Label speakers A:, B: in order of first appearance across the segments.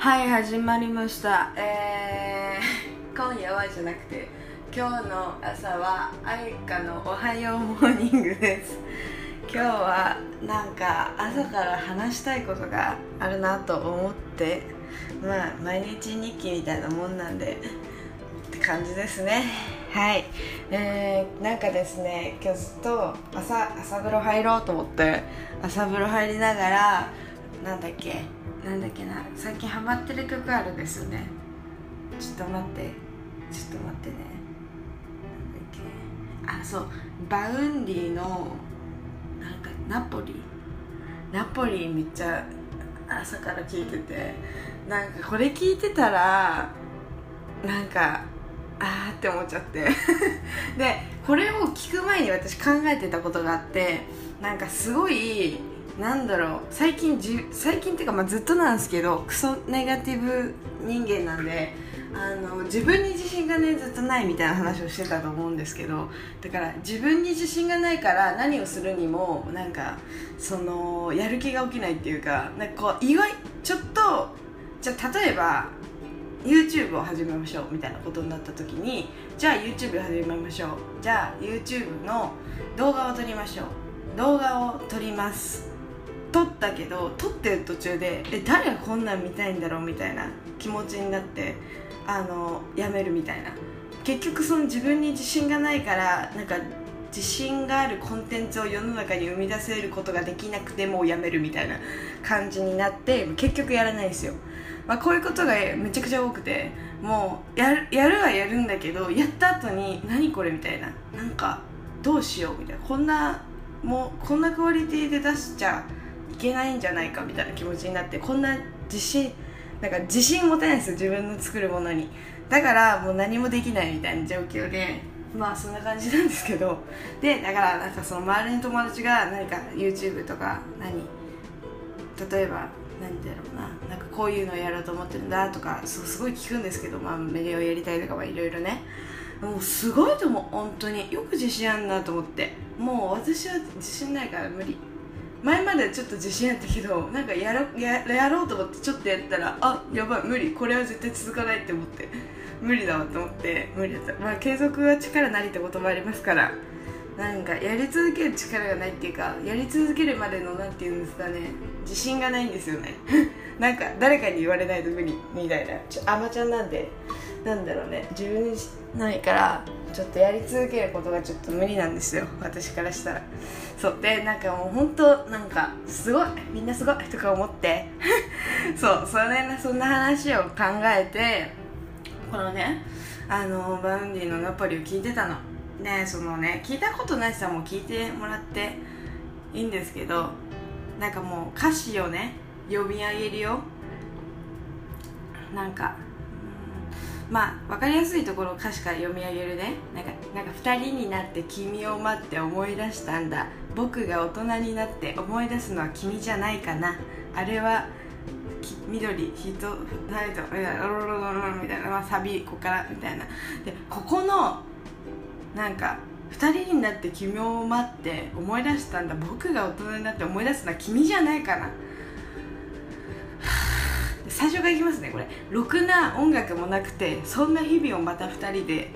A: はい始まりました。えー、今夜はじゃなくて今日の朝は愛花のおはようモーニングです。今日はなんか朝から話したいことがあるなと思ってまあ毎日日記みたいなもんなんでって感じですね。はい。えー、なんかですね今日ずっと朝朝風呂入ろうと思って朝風呂入りながらなんだっけなんだっけな最近ハマってる曲あるんですよね。ちょっと待って。ちょっと待ってね。なんだっけ。あそう。 Vaundy のなんか napori。 napori めっちゃ朝から聴いてて。なんかこれ聞いてたらなんかあーって思っちゃって。でこれを聞く前に私考えてたことがあってなんかすごいなんだろう。最近じ最近っていうか、まあ、ずっとなんですけどクソネガティブ人間なんであの自分に自信がねずっとないみたいな話をしてたと思うんですけどだから自分に自信がないから何をするにもなんかそのやる気が起きないっていうかなんかこう意外ちょっとじゃ例えば YouTube を始めましょうみたいなことになった時にじゃあ YouTube を始めましょう。じゃあ YouTube の動画を撮りましょう。動画を撮ります。撮ったけど撮ってる途中でえ誰がこんなん見たいんだろうみたいな気持ちになってあのやめるみたいな。結局その自分に自信がないからなんか自信があるコンテンツを世の中に生み出せることができなくてもうやめるみたいな感じになって結局やらないですよ、まあ、こういうことがめちゃくちゃ多くてもうやるやるはやるんだけどやった後に何これみたいな。なんかどうしようみたいな。こんなもうこんなクオリティで出しちゃいけないんじゃないかみたいな気持ちになってこんな自信なんか自信持てないんですよ自分の作るものに。だからもう何もできないみたいな状況でまあそんな感じなんですけど。でだからなんかその周りの友達が何か YouTube とか何例えば何だろうななんかこういうのをやろうと思ってるんだとかそうすごい聞くんですけど、まあ、メディアをやりたいとかいろいろね。もうすごいと思う本当に。よく自信あるなと思って。もう私は自信ないから無理。前までちょっと自信あったけどなんかやろややろうと思ってちょっとやったらあやばい無理これは絶対続かないって思って無理だわと思って無理だった。まあ継続は力なりって言葉ありますからなんかやり続ける力がないっていうかやり続けるまでのなんていうんですかね自信がないんですよね。なんか誰かに言われないと無理みたいな。ちょアマちゃんなんでなんだろうね。自分にないからちょっとやり続けることがちょっと無理なんですよ。私からしたら。そう。でなんかもう本当なんかすごい。みんなすごい。とか思って。そう。それそんな話を考えてこのねあの Vaundy の napori を聞いてたの。ねそのね聞いたことない人はもう聞いてもらっていいんですけどなんかもう歌詞をね読み上げるよ。なんかまあ分かりやすいところを歌詞から読み上げるね。なんかなんか2人になって君を待って思い出したんだ。僕が大人になって思い出すのは君じゃないかな。あれは緑人ライトみたいなロロロロみたいな、まあ、サビここからみたいなでここのなんか2人になって君を待って思い出したんだ僕が大人になって思い出すのは君じゃないかな最初からいきますねこれ。ろくな音楽もなくてそんな日々をまた2人で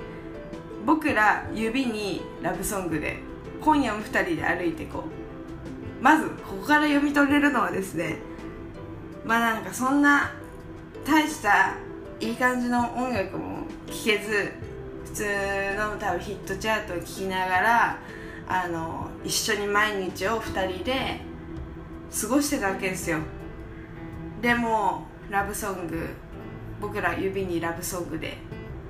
A: 僕ら指にラブソングで今夜も2人で歩いていこう。まずここから読み取れるのはですねまあなんかそんな大したいい感じの音楽も聴けず普通の多分ヒットチャートを聴きながらあの一緒に毎日を2人で過ごしてたわけですよ。でもラブソング僕ら指にラブソングで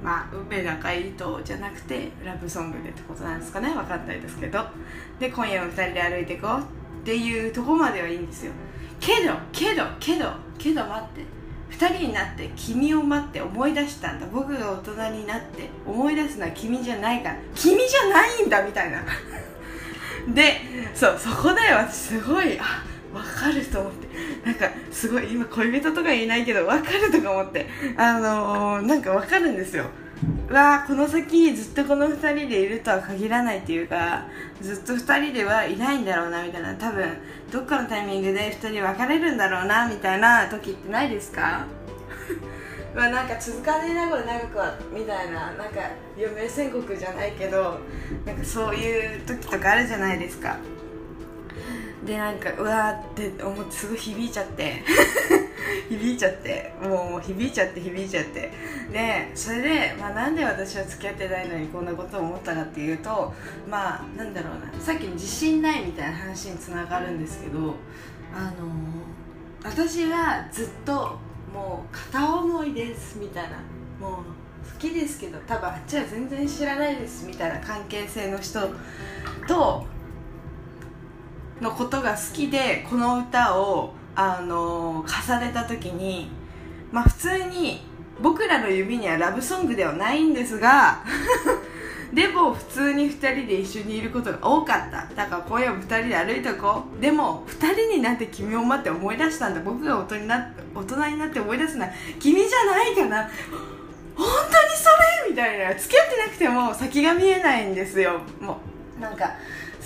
A: まあ運命仲いいとじゃなくてラブソングでってことなんですかね。分かんないですけど。で今夜も2人で歩いていこうっていうとこまではいいんですよ。けどけどけどけど待って。2人になって君を待って思い出したんだ。僕が大人になって思い出すのは君じゃないから。君じゃないんだみたいな。でそうそこで私すごいあ分かると思って。なんかすごい今恋人とか言えないけど分かるとか思って。あのー、なんか分かるんですよ。わあこの先ずっとこの2人でいるとは限らないっていうかずっと2人ではいないんだろうなみたいな。多分どっかのタイミングで2人別れるんだろうなみたいな時ってないですか？まあなんか続かねえなこれ長くはみたいな。なんか余命宣告じゃないけどなんかそういう時とかあるじゃないですか。でなんかうわーって思ってすごい 響いちゃって。響いちゃって。もう響いちゃって響いちゃって。でそれで、まあ、なんで私は付き合ってないのにこんなことを思ったかっていうとまあなんだろうな。さっきの自信ないみたいな話につながるんですけどあのー、私がずっともう片思いですみたいな。もう好きですけど多分あっちは全然知らないですみたいな関係性の人とのことが好きでこの歌を、あの重ねた時にまあ普通に僕らの指にはラブソングではないんですが でも普通に2人で一緒にいることが多かった。だから今夜も2人で歩いてこう。でも2人になって君を待って思い出したんだ。僕が大人にな大人になって思い出すのは君じゃないかな。本当にそれみたいな。付き合ってなくても先が見えないんですよ。もうなんか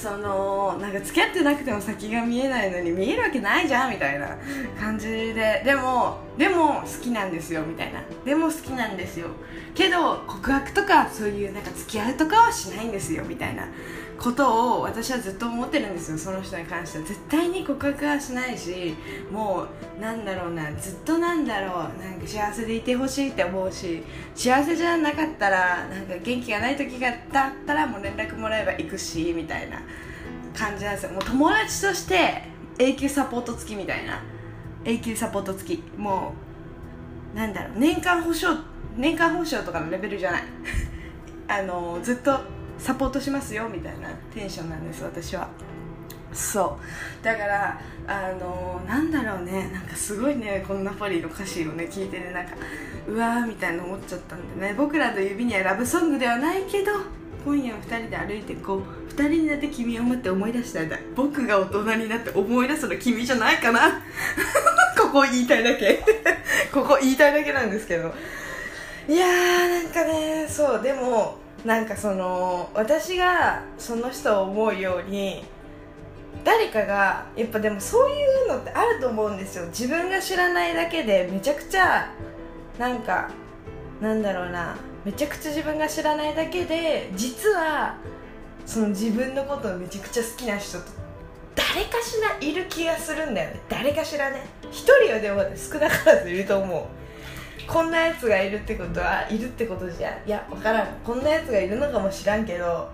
A: そのなんか付き合ってなくても先が見えないのに見えるわけないじゃんみたいな感じででもでも好きなんですよみたいな。でも好きなんですよ。けど告白とかそういうなんか付き合うとかはしないんですよみたいな。ことを私はずっと思ってるんですよその人に関しては。絶対に告白はしないしもうなんだろうなずっとなんだろうなんか幸せでいてほしいって思うし幸せじゃなかったらなんか元気がない時がだったらもう連絡もらえば行くしみたいな感じなんですよ。もう友達として永久サポート付きみたいな。永久サポート付き。もうなんだろう年間保証年間保証とかのレベルじゃない。あのずっとサポートしますよみたいなテンションなんです私は。そう。だからあのなんだろうね。なんかすごいねこのナポリの歌詞をね聞いてねなんかうわーみたいな思っちゃったんでね。僕らの指にはラブソングではないけど今夜2人で歩いてこう2人になって君を待って思い出したんだ。僕が大人になって思い出すの君じゃないかな。ここ言いたいだけ。ここ言いたいだけなんですけど。いやーなんかねそう。でもなんかその私がその人を思うように誰かがやっぱでもそういうのってあると思うんですよ。自分が知らないだけでめちゃくちゃなんかなんだろうな。めちゃくちゃ自分が知らないだけで実はその自分のことをめちゃくちゃ好きな人と誰かしらいる気がするんだよね。誰かしらね。一人はでも少なからずいると思う。こんなやつがいるってことはいるってことじゃいや分からん。こんなやつがいるのかもしらんけど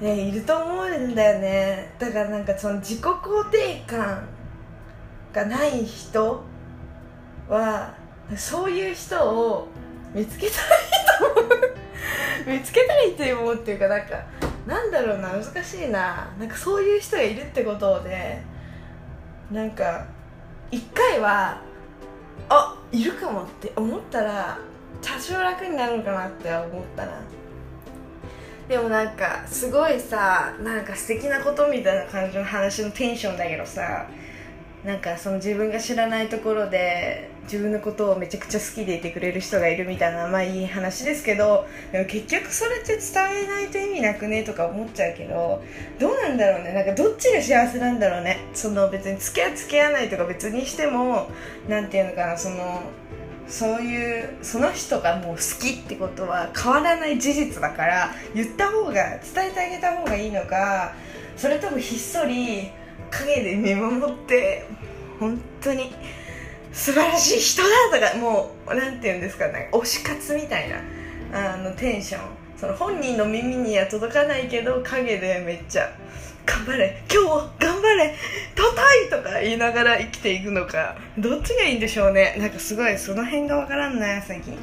A: ねいると思うんだよね。だからなんかその自己肯定感がない人はそういう人を見つけたいと思う。見つけたいいと思うっていうかなんかなんだろうな難しいな。なんかそういう人がいるってことでなんか一回はあっいるかもって思ったら多少楽になるのかなって思ったな。でもなんかすごいさなんか素敵なことみたいな感じの話のテンションだけどさなんかその自分が知らないところで自分のことをめちゃくちゃ好きでいてくれる人がいるみたいなまあいい話ですけどでも結局それって伝えないと意味なくねとか思っちゃうけどどうなんだろうね？なんかどっちが幸せなんだろうね？その別に付き合う付き合わないとか別にしてもなんていうのかな？そのそういうその人がもう好きってことは変わらない事実だから言った方が伝えてあげた方がいいのかそれともひっそり陰で見守って本当に素晴らしい人だとかもうなんていうんですかね推し活みたいなあのテンション。その本人の耳には届かないけど陰でめっちゃ頑張れ今日頑張れたいとか言いながら生きていくのかどっちがいいんでしょうね。なんかすごいその辺がわからんな最近。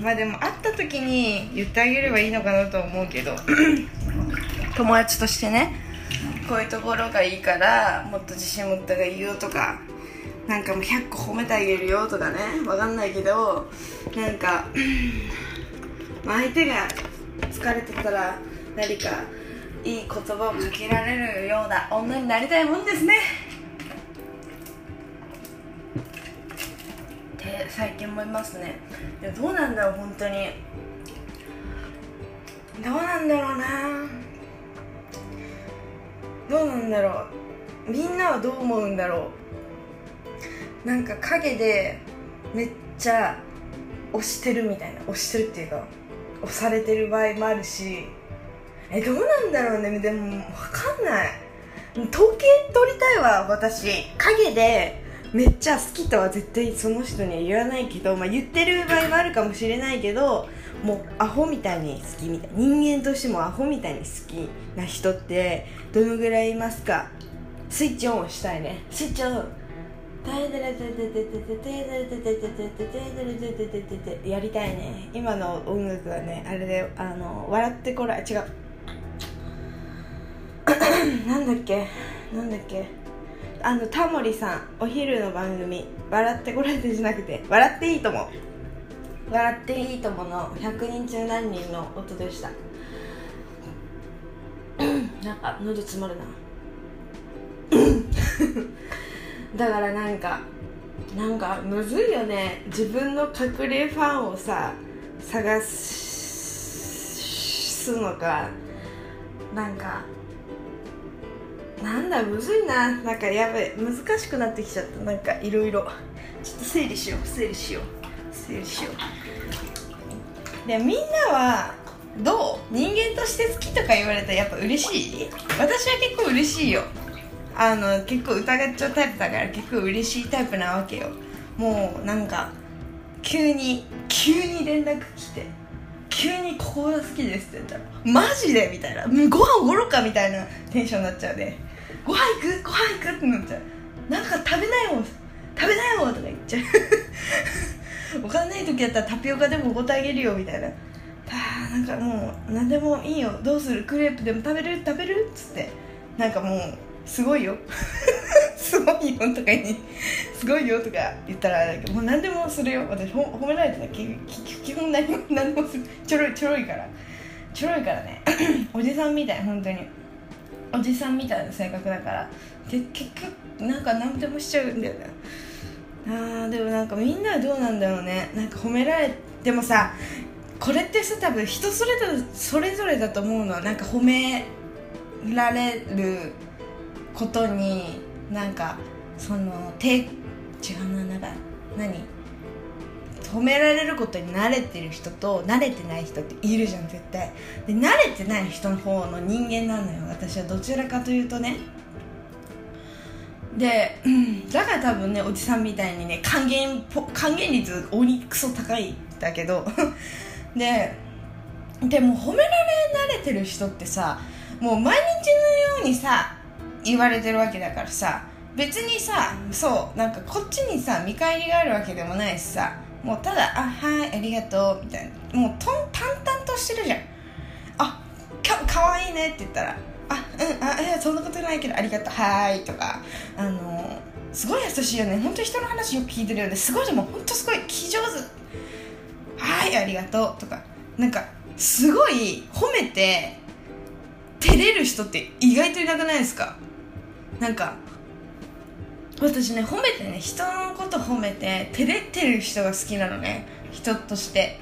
A: まあでも会った時に言ってあげればいいのかなと思うけど 友達としてねこういうところがいいからもっと自信持った方がいいよとかなんかもう100個褒めてあげるよとかねわかんないけどなんか、相手が疲れてたら何かいい言葉をかけられるような女になりたいもんですね。って最近思いますね。いやどうなんだろう本当に。どうなんだろうな。どうなんだろう。みんなはどう思うんだろう。なんか陰でめっちゃ押してるみたいな押してるっていうか押されてる場合もあるしえどうなんだろうね。でも分かんない。統計取りたいわ私影でめっちゃ好きとは絶対その人には言わないけど、まあ、言ってる場合もあるかもしれないけどもうアホみたいに好きみたい人間としてもアホみたいに好きな人ってどのぐらいいますか？スイッチオンしたいね。スイッチオン。やりたいね今の音楽はねあれであの笑ってこら違うなんだっけなんだっけあのタモリさんお昼の番組「笑ってこられて」じゃなくて「笑っていいとも」「笑っていいとも」の100人中何人の音でしたなんか喉詰まるなだからなんかなんかむずいよね。自分の隠れファンをさ探すのか。なんかなんだむずいな。なんかやべ難しくなってきちゃった。なんかいろいろちょっと整理しよう。整理しよう。整理しよう。でみんなはどう？人間として好きとか言われたらやっぱ嬉しい？私は結構嬉しいよ。あの結構疑っちゃうタイプだから結構嬉しいタイプなわけよ。もうなんか急に急に連絡来て急にここが好きですって言ったらマジでみたいなご飯おごろかみたいなテンションになっちゃうでご飯行く？ご飯行く？ってなっちゃう。なんか食べないもん食べないもんとか言っちゃう。お金ない時やったらタピオカでもおごってあげるよみたいな。あなんかもう何でもいいよ。どうする？クレープでも食べる？食べる？っつって。なんかもうすごいよ。すごいよとかにすごいよとか言ったらもう何でもするよ。私褒められてない。基本何も何もする。ちょろいちょろいから。ちょろいからね。おじさんみたい。本当に。おじさんみたいな性格だから。で結局なんか何でもしちゃうんだよね。あーでもなんかみんなはどうなんだろうね。なんか褒められてもさこれってさ多分人それぞれそれぞれだと思うのはなんか褒められることになんかそのて違うななんか何？褒められることに慣れてる人と慣れてない人っているじゃん絶対。で慣れてない人の方の人間なのよ私は。どちらかというとね。で、だから多分ねおじさんみたいにね還元還元率鬼クソ高いんだけど。ででも褒められ慣れてる人ってさもう毎日のようにさ言われてるわけだからさ別にさそうなんかこっちにさ見返りがあるわけでもないしさもうただ「あはいありがとう」みたいな。もうとん淡々としてるじゃん。あかかわいいねって言ったら「あうんあいやそんなことないけどありがとうはい」とかあのすごい優しいよね。本当人の話よく聞いてるよね。すごいでも本当すごい聞き上手。はいありがとうとか。なんかすごい褒めて照れる人って意外といなくないですか？なんか私ね褒めてね人のこと褒めて照れてる人が好きなのね。人として。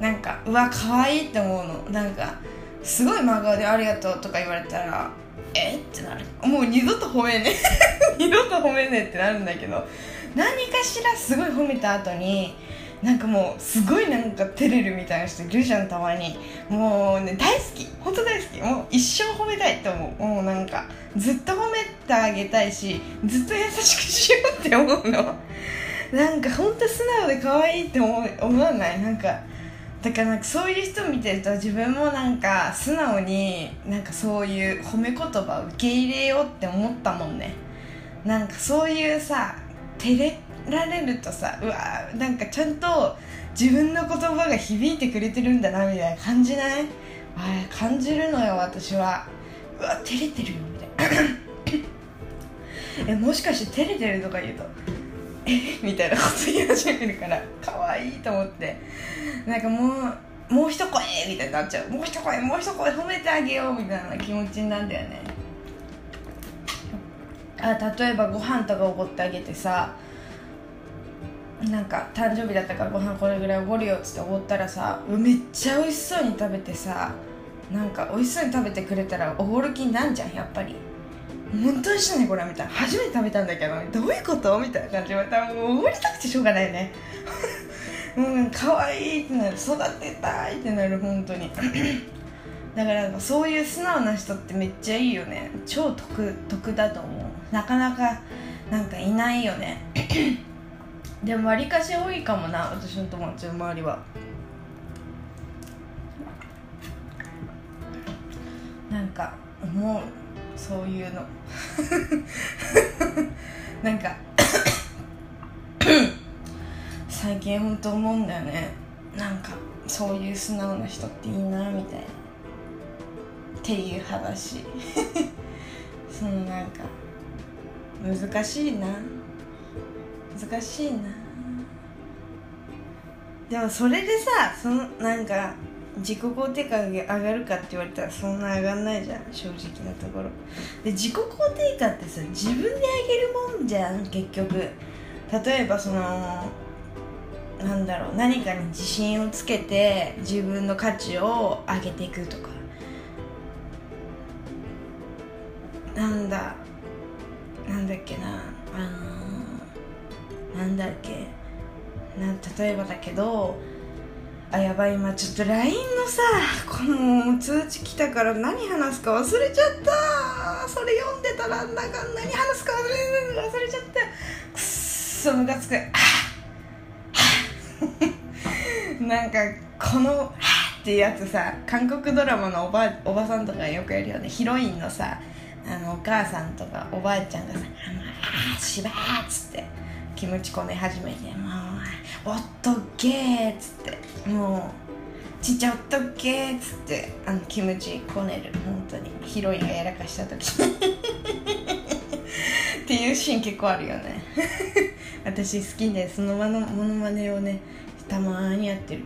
A: なんかうわ可愛いって思うの。なんかすごい真顔で「ありがとう」とか言われたら「えっ?」てなる。もう二度と褒めね。二度と褒めねってなるんだけど。何かしらすごい褒めた後になんかもうすごいなんか照れるみたいな人いるじゃんたまに。もうね大好き。本当大好き。もう一生褒めたいって思う。もうなんかずっと褒めてあげたいしずっと優しくしようって思うの。なんか本当素直で可愛いって思思わない？なんかだからなんかそういう人見てると自分もなんか素直になんかそういう褒め言葉を受け入れようって思ったもんね。なんかそういうさ照れられるとさうわなんかちゃんと自分の言葉が響いてくれてるんだなみたいな感じない？あ感じるのよ私は。うわ照れてるよみたいな。えもしかして照れてるとか言うとえ？みたいなこと言い始めるから可愛いと思って。なんかもうもう一声みたいになっちゃう。もう一声もう一声褒めてあげようみたいな気持ちなんだよね。あ例えばご飯とかおごってあげてさなんか誕生日だったからご飯これぐらいおごるよっつっておごったらさめっちゃ美味しそうに食べてさなんか美味しそうに食べてくれたらおごる気になんじゃんやっぱり。本当にしないこれみたいな。初めて食べたんだけどどういうこと？みたいな感じでまたもう怒りたくてしょうがないね。うん可愛いってなる育てたいってなる本当に。だからそういう素直な人ってめっちゃいいよね。超得得だと思う。なかなかなんかいないよね。でもわりかし多いかもな私の友達の周りは。なんか思うそういうの。なんか 最近ほんと思うんだよね。なんかそういう素直な人っていいなみたいな。っていう話。そのなんか難しいな。難しいな。でもそれでさそのなんか自己肯定感が上がるかって言われたらそんな上がんないじゃん正直なところ。で自己肯定感ってさ自分で上げるもんじゃん結局。例えばそのなんだろう何かに自信をつけて自分の価値を上げていくとか。なんだなんだっけなあの、なんだっけ？な例えばだけどあやばい今ちょっと LINE のさこの通知来たから何話すか忘れちゃった。それ読んでたらなんか何話すか忘れ忘れちゃったくっそムカつく。なんかこのはっていうやつさ韓国ドラマのおばおばさんとかよくやるよね。ヒロインのさあのお母さんとかおばあちゃんがさ「あしばー」っつって。キムチこね始めて「もうおっとけー」っつって。もうちっちゃおっとけーっつってあのキムチこねる本当に。ヒロインがやらかした時。っていうシーン結構あるよね。私好きでその場のモノマネをねたまにやってる。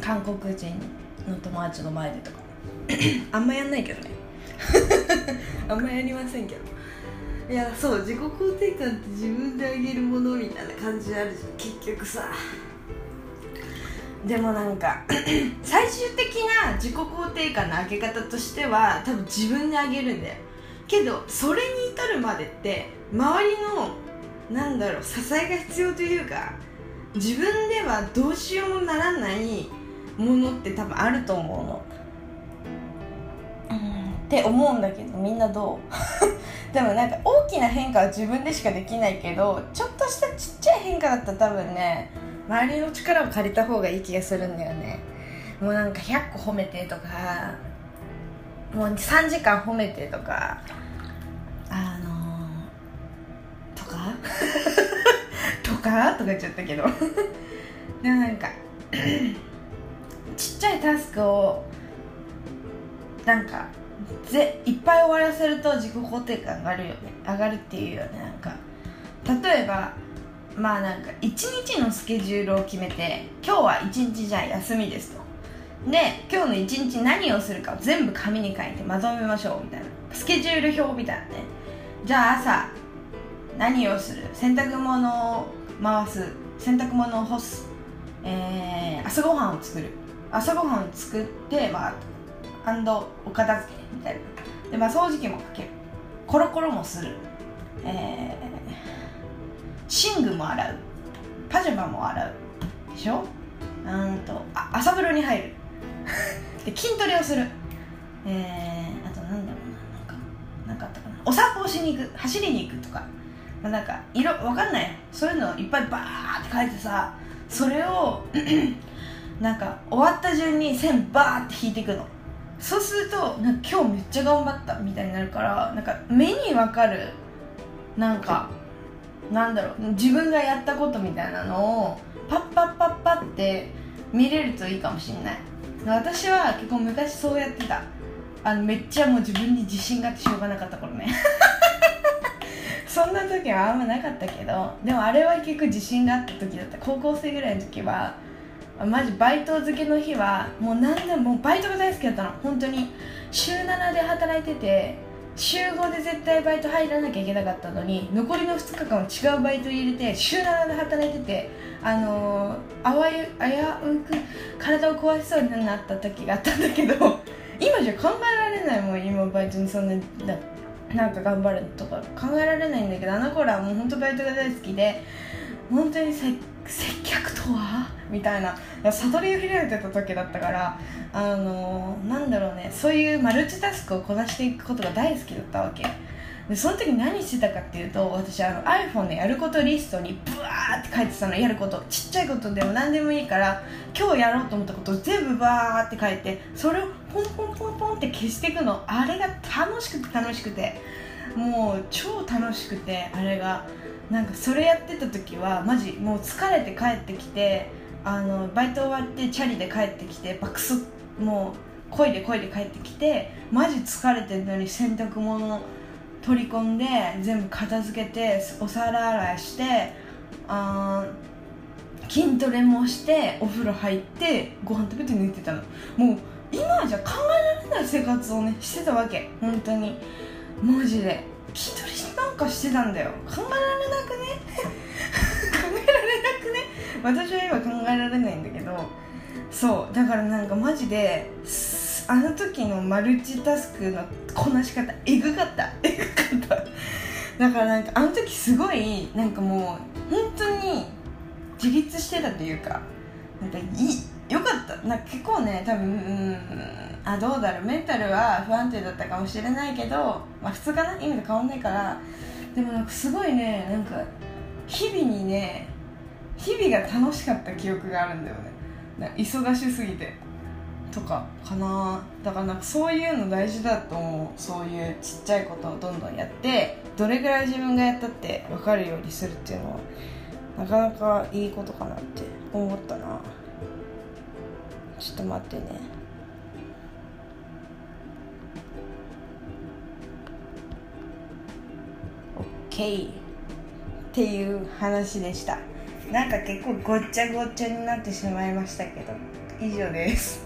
A: 韓国人の友達の前でとか。あんまやんないけどね。あんまやりませんけどいやそう自己肯定感って自分であげるものみたいな感じあるじゃん結局さ。でもなんか 最終的な自己肯定感の上げ方としては多分自分であげるんだよ。けどそれに至るまでって周りのなんだろう支えが必要というか自分ではどうしようもならないものって多分あると思うの。うんって思うんだけどみんなどう？でもなんか大きな変化は自分でしかできないけどちょっとしたちっちゃい変化だったら多分ね周りの力を借りた方がいい気がするんだよね。もうなんか100個褒めてとかもう3時間褒めてとかあのー、とか？とか？とか言っちゃったけど。でもなんか ちっちゃいタスクをなんかぜいっぱい終わらせると自己肯定感上がるよね。上がるっていうよねなんか。例えばまあなんか1日のスケジュールを決めて今日は1日じゃあ休みですと。で今日の1日何をするかを全部紙に書いてまとめましょうみたいな。スケジュール表みたいなね。じゃあ朝何をする？洗濯物を回す。洗濯物を干す、えー、朝ごはんを作る。朝ごはんを作ってまあお片付けみたいな。で、まあ、掃除機もかける。コロコロもする、えー、寝具も洗う。パジャマも洗う。でしょ？うんとあ朝風呂に入る。で筋トレをする。えー、あとなんだろうな。なんかなんかあったかな。お散歩をしに行く。走りに行くとか、まあ、なんか色わかんない。そういうのいっぱいバーって書いてさそれを なんか終わった順に線バーって引いていくの。そうするとなんか今日めっちゃ頑張ったみたいになるからなんか目に分かるなんかなんだろう自分がやったことみたいなのをパッパッパッパって見れるといいかもしれない。私は結構昔そうやってた。あのめっちゃもう自分に自信があってしょうがなかった頃ね。そんな時はあんまなかったけどでもあれは結構自信があった時だった。高校生ぐらいの時はマジバイト漬けの日はもう何でもバイトが大好きだったの。本当に。週7で働いてて週5で絶対バイト入らなきゃいけなかったのに残りの2日間は違うバイト入れて週7で働いててあのー、あわゆ危うく体を壊しそうになった時があったんだけど 今じゃ考えられないもん今バイトにそんなななんか頑張るとか。考えられないんだけどあの頃はもう本当バイトが大好きで本当に接客とは？みたいな。悟りを開いてた時だったからあのなんだろうね。そういうマルチタスクをこなしていくことが大好きだったわけ。でその時何してたかっていうと私あの iPhone のやることリストにブワーって書いてたの。やること。ちっちゃいことでも何でもいいから今日やろうと思ったことを全部バーって書いてそれをポンポンポンポンって消していくの。あれが楽しくて楽しくて。もう超楽しくてあれが。なんかそれやってた時はマジもう疲れて帰ってきてあのバイト終わってチャリで帰ってきて爆速もう漕いで漕いで帰ってきてマジ疲れてるのに洗濯物取り込んで全部片付けてお皿洗いしてあ筋トレもしてお風呂入ってご飯食べて寝てたの。もう今じゃ考えられない生活をねしてたわけ。本当に。マジで。筋トレなんかしてたんだよ。考えられなくね？考えられなくね？私は今考えられないんだけど。そう。だからなんかマジであの時のマルチタスクのこなし方えぐかった。えぐかった。だからなんかあの時すごいなんかもう本当に自立してたというか。なんかいいよかった。な結構ね多分うんあどうだろう。メンタルは不安定だったかもしれないけど、まあ、普通かな？今と変わんないから。でもなんかすごいねなんか日々にね日々が楽しかった記憶があるんだよね。忙しすぎて。とかかな。だからなんかそういうの大事だと思う。そういうちっちゃいことをどんどんやってどれぐらい自分がやったって分かるようにするっていうのはなかなかいいことかなって思ったな。ちょっと待ってね。オッケー。っていう話でした。なんか結構ごっちゃごっちゃになってしまいましたけど以上です。